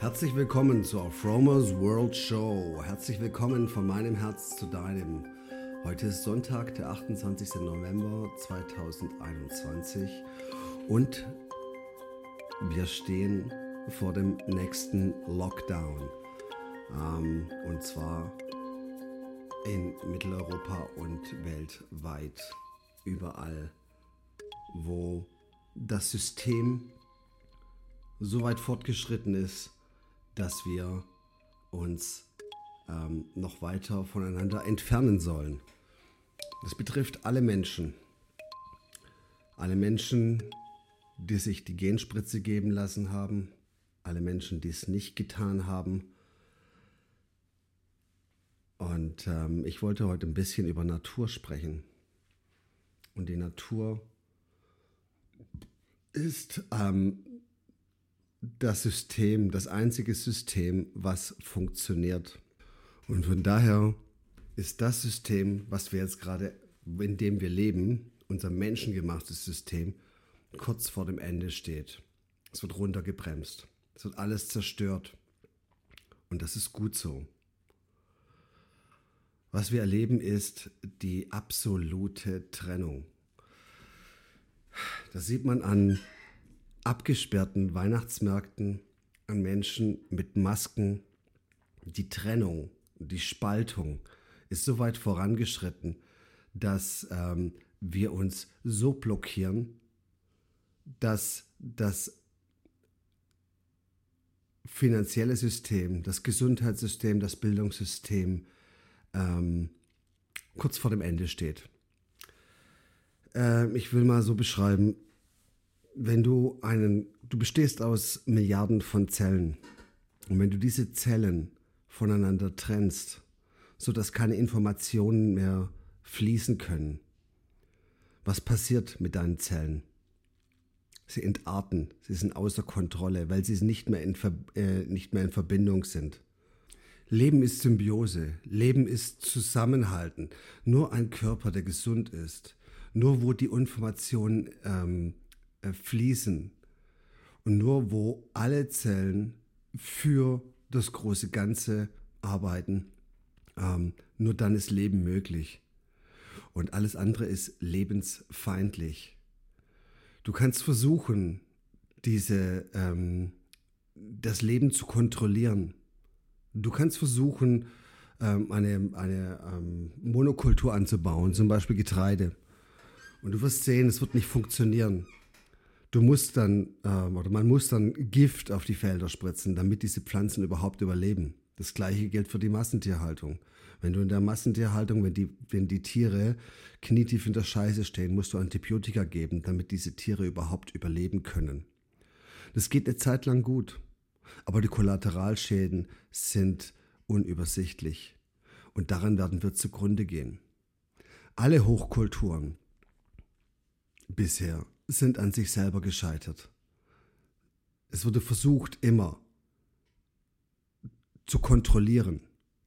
Herzlich willkommen zur Fromers World Show. Herzlich willkommen von meinem Herz zu deinem. Heute ist Sonntag, der 28. November 2021 und wir stehen vor dem nächsten Lockdown. Ähm, und zwar in Mitteleuropa und weltweit. Überall, wo das System so weit fortgeschritten ist, dass wir uns ähm, noch weiter voneinander entfernen sollen. Das betrifft alle Menschen. Alle Menschen, die sich die Genspritze geben lassen haben, alle Menschen, die es nicht getan haben. Und ähm, ich wollte heute ein bisschen über Natur sprechen. Und die Natur ist ähm, das System, das einzige System, was funktioniert. Und von daher ist das System, was wir jetzt gerade, in dem wir leben, unser menschengemachtes System, kurz vor dem Ende steht. Es wird runtergebremst. Es wird alles zerstört. Und das ist gut so. Was wir erleben, ist die absolute Trennung. Das sieht man an abgesperrten Weihnachtsmärkten, an Menschen mit Masken. Die Trennung, die Spaltung ist so weit vorangeschritten, dass ähm, wir uns so blockieren, dass das finanzielle System, das Gesundheitssystem, das Bildungssystem ähm, kurz vor dem Ende steht. Äh, ich will mal so beschreiben, wenn du einen, du bestehst aus Milliarden von Zellen und wenn du diese Zellen voneinander trennst, sodass keine Informationen mehr fließen können, was passiert mit deinen Zellen? Sie entarten, sie sind außer Kontrolle, weil sie nicht mehr in, äh, nicht mehr in Verbindung sind. Leben ist Symbiose, Leben ist Zusammenhalten. Nur ein Körper, der gesund ist, nur wo die Informationen ähm, äh, fließen und nur wo alle Zellen für das große Ganze arbeiten, ähm, nur dann ist Leben möglich. Und alles andere ist lebensfeindlich. Du kannst versuchen, diese, ähm, das Leben zu kontrollieren. Du kannst versuchen, ähm, eine, eine ähm, Monokultur anzubauen, zum Beispiel Getreide. Und du wirst sehen, es wird nicht funktionieren. Du musst dann, ähm, oder man muss dann Gift auf die Felder spritzen, damit diese Pflanzen überhaupt überleben. Das gleiche gilt für die Massentierhaltung. Wenn du in der Massentierhaltung, wenn die, wenn die Tiere knietief in der Scheiße stehen, musst du Antibiotika geben, damit diese Tiere überhaupt überleben können. Das geht eine Zeit lang gut, aber die Kollateralschäden sind unübersichtlich. Und daran werden wir zugrunde gehen. Alle Hochkulturen bisher sind an sich selber gescheitert. Es wurde versucht, immer zu kontrollieren.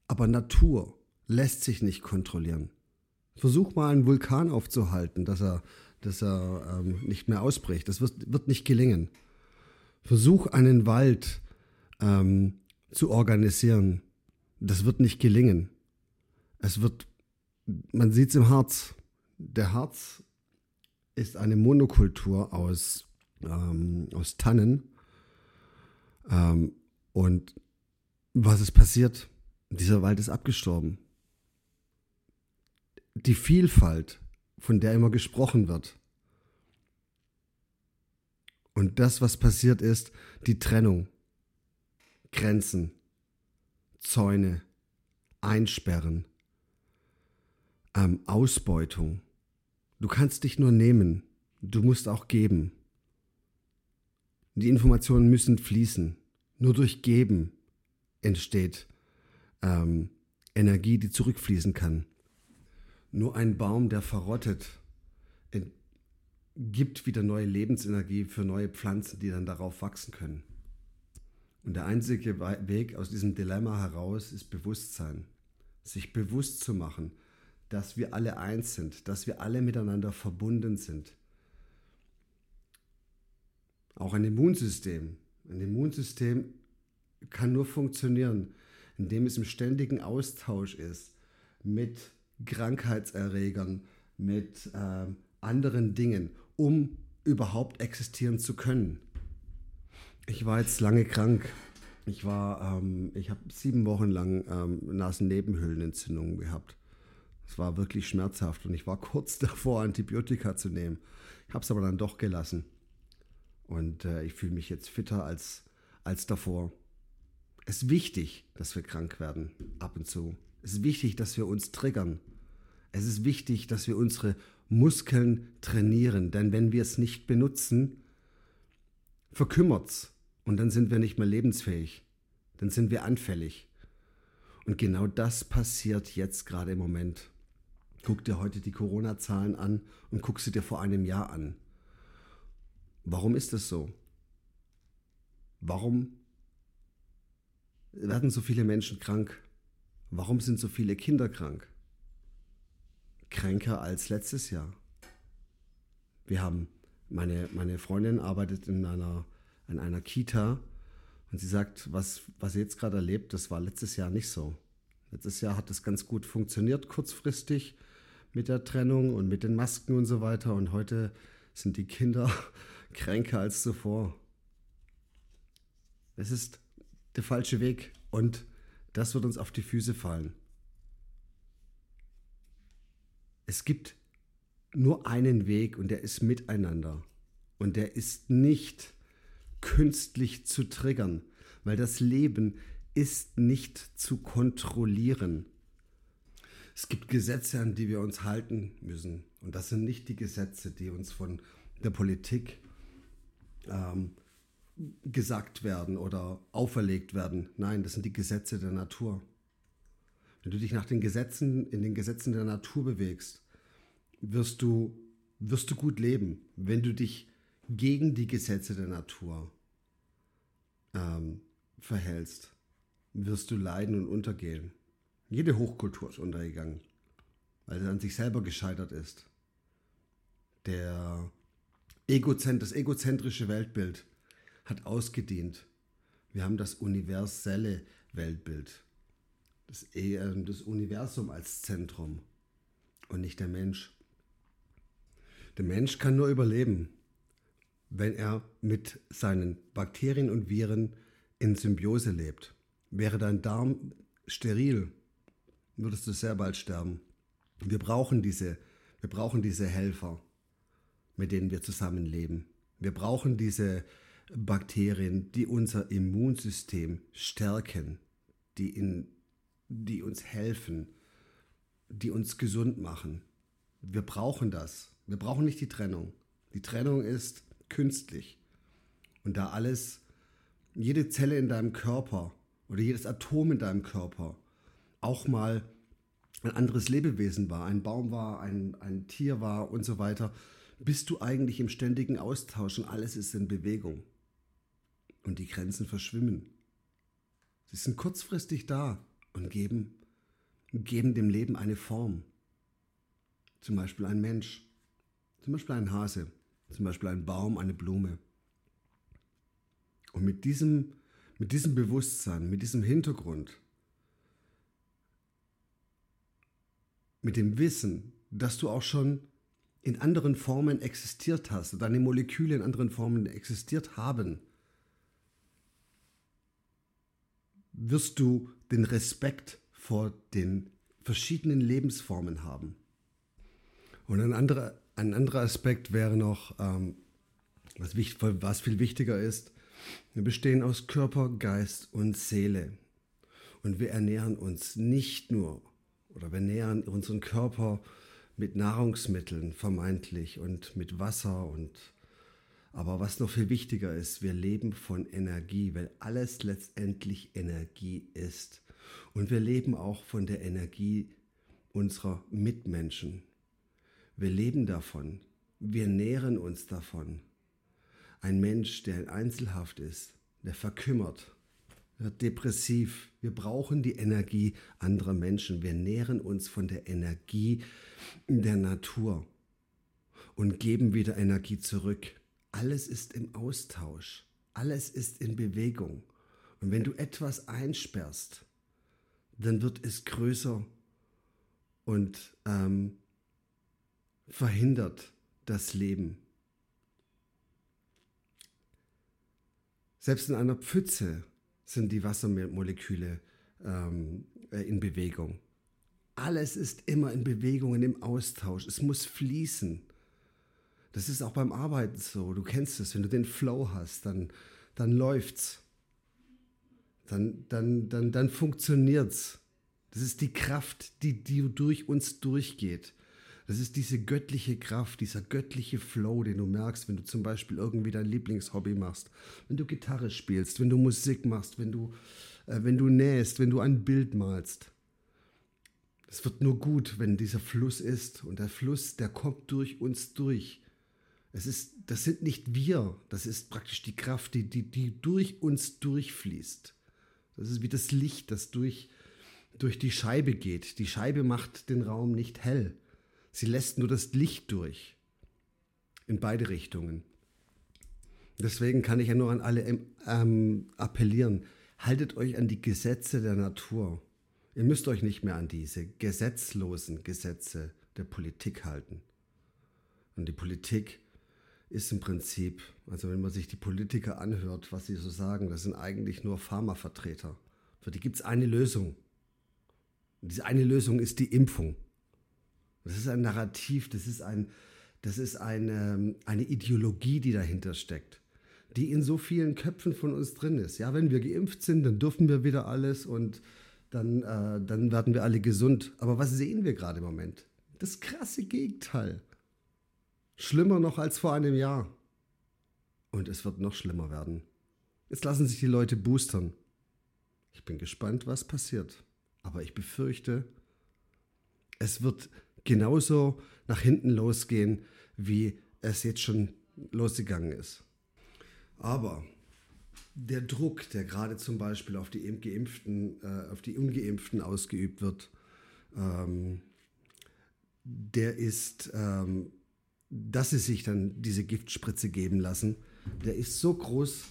Aber Natur lässt sich nicht kontrollieren. Versuch mal einen Vulkan aufzuhalten, dass er, dass er ähm, nicht mehr ausbricht. Das wird, wird nicht gelingen. Versuch einen Wald ähm, zu organisieren. Das wird nicht gelingen. Es wird, man sieht es im Harz. Der Harz ist eine Monokultur aus, ähm, aus Tannen. Ähm, und was ist passiert? Dieser Wald ist abgestorben. Die Vielfalt, von der immer gesprochen wird. Und das, was passiert ist, die Trennung, Grenzen, Zäune, Einsperren, ähm, Ausbeutung. Du kannst dich nur nehmen, du musst auch geben. Die Informationen müssen fließen. Nur durch Geben entsteht ähm, Energie, die zurückfließen kann. Nur ein Baum, der verrottet, gibt wieder neue Lebensenergie für neue Pflanzen, die dann darauf wachsen können. Und der einzige Weg aus diesem Dilemma heraus ist Bewusstsein. Sich bewusst zu machen, dass wir alle eins sind, dass wir alle miteinander verbunden sind. Auch ein Immunsystem. Ein Immunsystem kann nur funktionieren, indem es im ständigen Austausch ist mit Krankheitserregern, mit äh, anderen Dingen, um überhaupt existieren zu können. Ich war jetzt lange krank. Ich war, ähm, ich habe sieben Wochen lang ähm, Nasennebenhöhlenentzündungen gehabt. Es war wirklich schmerzhaft und ich war kurz davor, Antibiotika zu nehmen. Ich habe es aber dann doch gelassen. Und äh, ich fühle mich jetzt fitter als, als davor. Es ist wichtig, dass wir krank werden, ab und zu. Es ist wichtig, dass wir uns triggern. Es ist wichtig, dass wir unsere Muskeln trainieren, denn wenn wir es nicht benutzen, verkümmert's und dann sind wir nicht mehr lebensfähig. Dann sind wir anfällig. Und genau das passiert jetzt gerade im Moment. Guck dir heute die Corona-Zahlen an und guck sie dir vor einem Jahr an. Warum ist das so? Warum werden so viele Menschen krank? Warum sind so viele Kinder krank? Kränker als letztes Jahr. Wir haben, meine, meine Freundin arbeitet in einer, in einer Kita und sie sagt, was, was sie jetzt gerade erlebt, das war letztes Jahr nicht so. Letztes Jahr hat das ganz gut funktioniert, kurzfristig mit der Trennung und mit den Masken und so weiter. Und heute sind die Kinder kränker als zuvor. Es ist der falsche Weg und das wird uns auf die Füße fallen. Es gibt nur einen Weg und der ist miteinander. Und der ist nicht künstlich zu triggern, weil das Leben ist nicht zu kontrollieren. Es gibt Gesetze, an die wir uns halten müssen. Und das sind nicht die Gesetze, die uns von der Politik ähm, gesagt werden oder auferlegt werden. Nein, das sind die Gesetze der Natur. Wenn du dich nach den Gesetzen, in den Gesetzen der Natur bewegst, wirst du, wirst du gut leben. Wenn du dich gegen die Gesetze der Natur ähm, verhältst, wirst du leiden und untergehen. Jede Hochkultur ist untergegangen, weil sie an sich selber gescheitert ist. Der Egozent, das egozentrische Weltbild hat ausgedient. Wir haben das universelle Weltbild, das, äh, das Universum als Zentrum und nicht der Mensch. Der Mensch kann nur überleben, wenn er mit seinen Bakterien und Viren in Symbiose lebt. Wäre dein Darm steril, würdest du sehr bald sterben. Wir brauchen diese, wir brauchen diese Helfer, mit denen wir zusammenleben. Wir brauchen diese Bakterien, die unser Immunsystem stärken, die, in, die uns helfen, die uns gesund machen. Wir brauchen das. Wir brauchen nicht die Trennung. Die Trennung ist künstlich. Und da alles, jede Zelle in deinem Körper oder jedes Atom in deinem Körper auch mal ein anderes Lebewesen war, ein Baum war, ein, ein Tier war und so weiter, bist du eigentlich im ständigen Austausch und alles ist in Bewegung. Und die Grenzen verschwimmen. Sie sind kurzfristig da und geben, geben dem Leben eine Form. Zum Beispiel ein Mensch, zum Beispiel ein Hase, zum Beispiel ein Baum, eine Blume. Und mit diesem mit diesem Bewusstsein, mit diesem Hintergrund, mit dem Wissen, dass du auch schon in anderen Formen existiert hast, deine Moleküle in anderen Formen existiert haben, wirst du den Respekt vor den verschiedenen Lebensformen haben. Und ein anderer, ein anderer Aspekt wäre noch, ähm, was, was viel wichtiger ist, wir bestehen aus Körper, Geist und Seele. Und wir ernähren uns nicht nur oder wir nähern unseren Körper mit Nahrungsmitteln vermeintlich und mit Wasser und aber was noch viel wichtiger ist, wir leben von Energie, weil alles letztendlich Energie ist. Und wir leben auch von der Energie unserer Mitmenschen. Wir leben davon. Wir nähren uns davon. Ein Mensch, der in Einzelhaft ist, der verkümmert, wird depressiv. Wir brauchen die Energie anderer Menschen. Wir nähren uns von der Energie der Natur und geben wieder Energie zurück. Alles ist im Austausch. Alles ist in Bewegung. Und wenn du etwas einsperrst, dann wird es größer und ähm, verhindert das Leben. Selbst in einer Pfütze sind die Wassermoleküle ähm, äh, in Bewegung. Alles ist immer in Bewegung, im Austausch. Es muss fließen. Das ist auch beim Arbeiten so. Du kennst es, wenn du den Flow hast, dann, dann läuft's. Dann, dann, dann, dann funktioniert's. Das ist die Kraft, die, die durch uns durchgeht. Das ist diese göttliche Kraft, dieser göttliche Flow, den du merkst, wenn du zum Beispiel irgendwie dein Lieblingshobby machst, wenn du Gitarre spielst, wenn du Musik machst, wenn du, äh, wenn du nähst, wenn du ein Bild malst. Es wird nur gut, wenn dieser Fluss ist. Und der Fluss, der kommt durch uns durch. Es ist, das sind nicht wir, das ist praktisch die Kraft, die, die, die durch uns durchfließt. Das ist wie das Licht, das durch, durch die Scheibe geht. Die Scheibe macht den Raum nicht hell. Sie lässt nur das Licht durch. In beide Richtungen. Deswegen kann ich ja nur an alle ähm, appellieren. Haltet euch an die Gesetze der Natur. Ihr müsst euch nicht mehr an diese gesetzlosen Gesetze der Politik halten. Und die Politik ist im Prinzip, also wenn man sich die Politiker anhört, was sie so sagen, das sind eigentlich nur Pharmavertreter. Für die gibt es eine Lösung. Und diese eine Lösung ist die Impfung. Das ist ein Narrativ, das ist, ein, das ist eine, eine Ideologie, die dahinter steckt, die in so vielen Köpfen von uns drin ist. Ja, wenn wir geimpft sind, dann dürfen wir wieder alles und dann, äh, dann werden wir alle gesund. Aber was sehen wir gerade im Moment? Das krasse Gegenteil. Schlimmer noch als vor einem Jahr. Und es wird noch schlimmer werden. Jetzt lassen sich die Leute boostern. Ich bin gespannt, was passiert. Aber ich befürchte, es wird genauso nach hinten losgehen, wie es jetzt schon losgegangen ist. Aber der Druck, der gerade zum Beispiel auf die Geimpften, äh, auf die Ungeimpften ausgeübt wird, ähm, der ist, ähm, dass sie sich dann diese Giftspritze geben lassen, der ist so groß,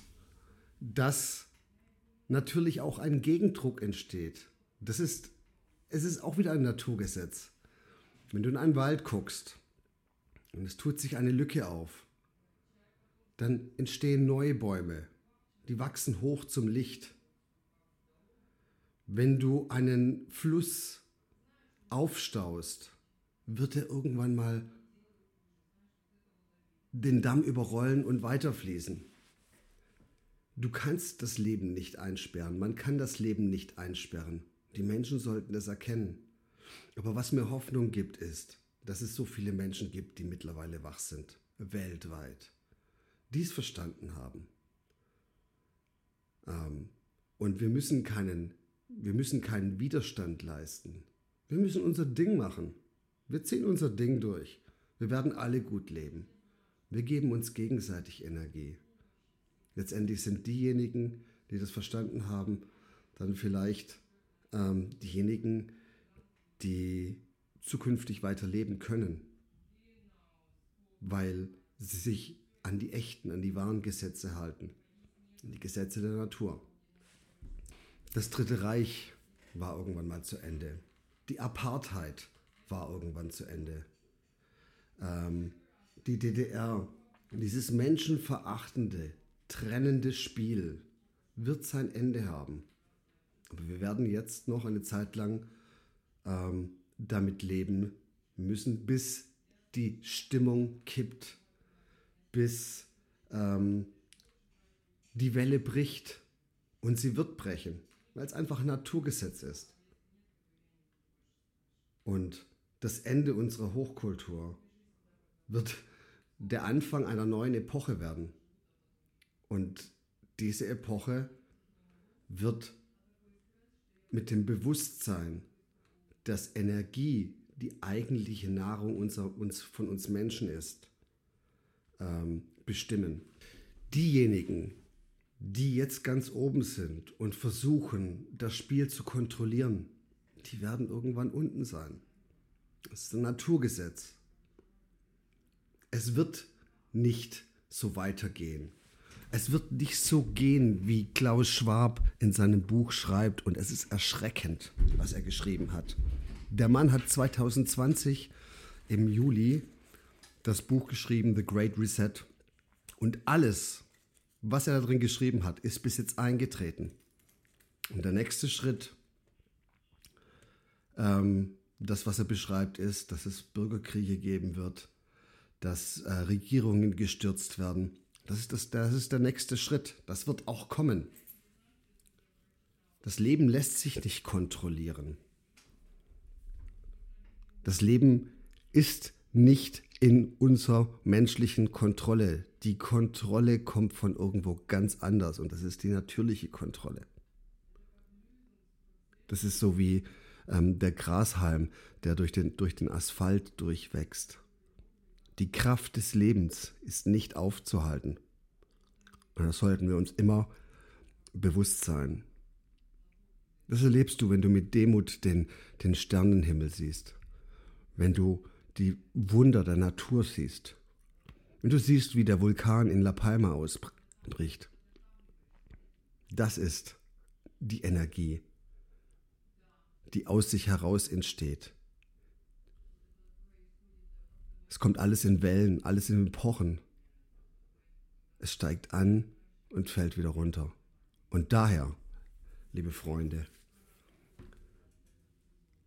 dass natürlich auch ein Gegendruck entsteht. Das ist, es ist auch wieder ein Naturgesetz. Wenn du in einen Wald guckst und es tut sich eine Lücke auf, dann entstehen neue Bäume die wachsen hoch zum Licht. Wenn du einen Fluss aufstaust, wird er irgendwann mal den Damm überrollen und weiterfließen. Du kannst das Leben nicht einsperren, man kann das Leben nicht einsperren. Die Menschen sollten das erkennen. Aber was mir Hoffnung gibt, ist, dass es so viele Menschen gibt, die mittlerweile wach sind, weltweit, die es verstanden haben. Ähm, und wir müssen, keinen, wir müssen keinen Widerstand leisten. Wir müssen unser Ding machen. Wir ziehen unser Ding durch. Wir werden alle gut leben. Wir geben uns gegenseitig Energie. Letztendlich sind diejenigen, die das verstanden haben, dann vielleicht ähm, diejenigen, die zukünftig weiterleben können, weil sie sich an die echten, an die wahren Gesetze halten die Gesetze der Natur. Das Dritte Reich war irgendwann mal zu Ende. Die Apartheid war irgendwann zu Ende. Ähm, die DDR, dieses menschenverachtende, trennende Spiel wird sein Ende haben. Aber wir werden jetzt noch eine Zeit lang ähm, damit leben müssen, bis die Stimmung kippt, bis ähm, die Welle bricht und sie wird brechen, weil es einfach ein Naturgesetz ist. Und das Ende unserer Hochkultur wird der Anfang einer neuen Epoche werden. Und diese Epoche wird mit dem Bewusstsein, dass Energie die eigentliche Nahrung unser, uns, von uns Menschen ist, ähm, bestimmen. Diejenigen, die jetzt ganz oben sind und versuchen, das Spiel zu kontrollieren, die werden irgendwann unten sein. Das ist ein Naturgesetz. Es wird nicht so weitergehen. Es wird nicht so gehen, wie Klaus Schwab in seinem Buch schreibt. Und es ist erschreckend, was er geschrieben hat. Der Mann hat 2020 im Juli das Buch geschrieben, The Great Reset. Und alles, was er da drin geschrieben hat, ist bis jetzt eingetreten. Und der nächste Schritt, ähm, das, was er beschreibt, ist, dass es Bürgerkriege geben wird, dass äh, Regierungen gestürzt werden. Das ist, das, das ist der nächste Schritt. Das wird auch kommen. Das Leben lässt sich nicht kontrollieren. Das Leben ist nicht in unserer menschlichen Kontrolle. Die Kontrolle kommt von irgendwo ganz anders und das ist die natürliche Kontrolle. Das ist so wie ähm, der Grashalm, der durch den, durch den Asphalt durchwächst. Die Kraft des Lebens ist nicht aufzuhalten. Und das sollten wir uns immer bewusst sein. Das erlebst du, wenn du mit Demut den, den Sternenhimmel siehst, wenn du die Wunder der Natur siehst, wenn du siehst, wie der Vulkan in La Palma ausbricht. Das ist die Energie, die aus sich heraus entsteht. Es kommt alles in Wellen, alles in Epochen. Es steigt an und fällt wieder runter. Und daher, liebe Freunde,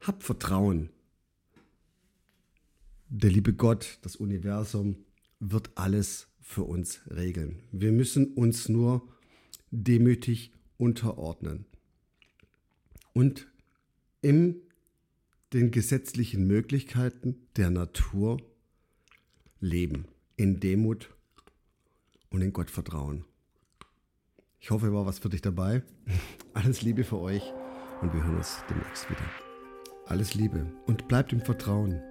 habt Vertrauen. Der liebe Gott, das Universum, wird alles für uns regeln. Wir müssen uns nur demütig unterordnen. Und in den gesetzlichen Möglichkeiten der Natur leben. In Demut und in Gott vertrauen. Ich hoffe, war was für dich dabei. Alles Liebe für euch und wir hören uns demnächst wieder. Alles Liebe und bleibt im Vertrauen.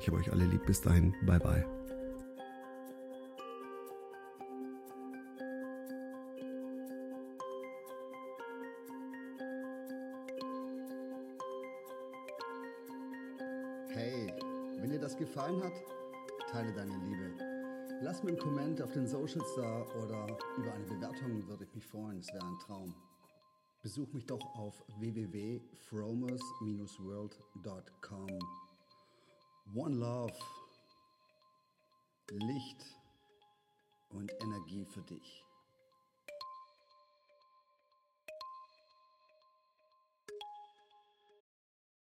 Ich habe euch alle lieb. Bis dahin. Bye bye. Hey, wenn dir das gefallen hat, teile deine Liebe. Lass mir einen Comment auf den Socials da oder über eine Bewertung würde ich mich freuen. Es wäre ein Traum. Besuch mich doch auf www.fromers-world.com. One Love, Licht und Energie für dich.